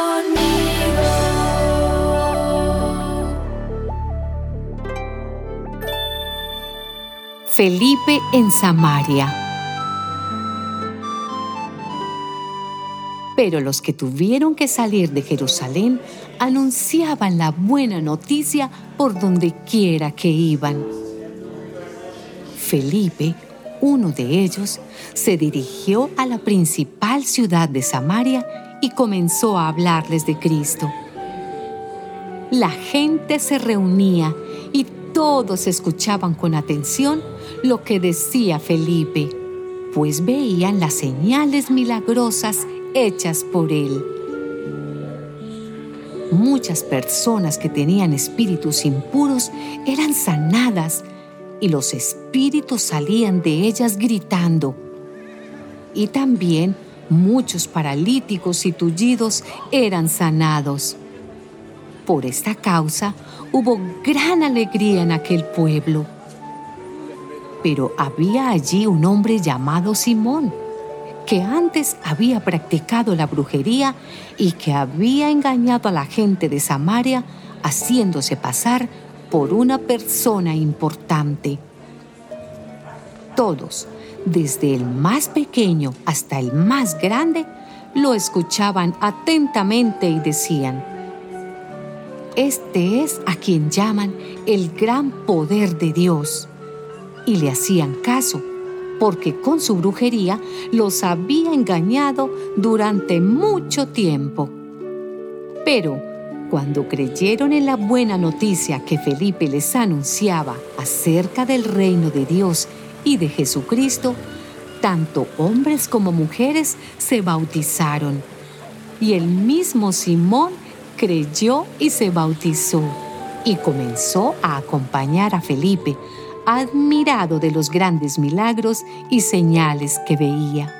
conmigo. Felipe en Samaria. Pero los que tuvieron que salir de Jerusalén anunciaban la buena noticia por donde quiera que iban. Felipe, uno de ellos, se dirigió a la principal ciudad de Samaria y comenzó a hablarles de Cristo. La gente se reunía y todos escuchaban con atención lo que decía Felipe, pues veían las señales milagrosas hechas por él. Muchas personas que tenían espíritus impuros eran sanadas y los espíritus salían de ellas gritando. Y también muchos paralíticos y tullidos eran sanados. Por esta causa hubo gran alegría en aquel pueblo. Pero había allí un hombre llamado Simón, que antes había practicado la brujería y que había engañado a la gente de Samaria haciéndose pasar por una persona importante. Todos, desde el más pequeño hasta el más grande, lo escuchaban atentamente y decían, Este es a quien llaman el gran poder de Dios. Y le hacían caso, porque con su brujería los había engañado durante mucho tiempo. Pero cuando creyeron en la buena noticia que Felipe les anunciaba acerca del reino de Dios y de Jesucristo, tanto hombres como mujeres se bautizaron. Y el mismo Simón creyó y se bautizó y comenzó a acompañar a Felipe, admirado de los grandes milagros y señales que veía.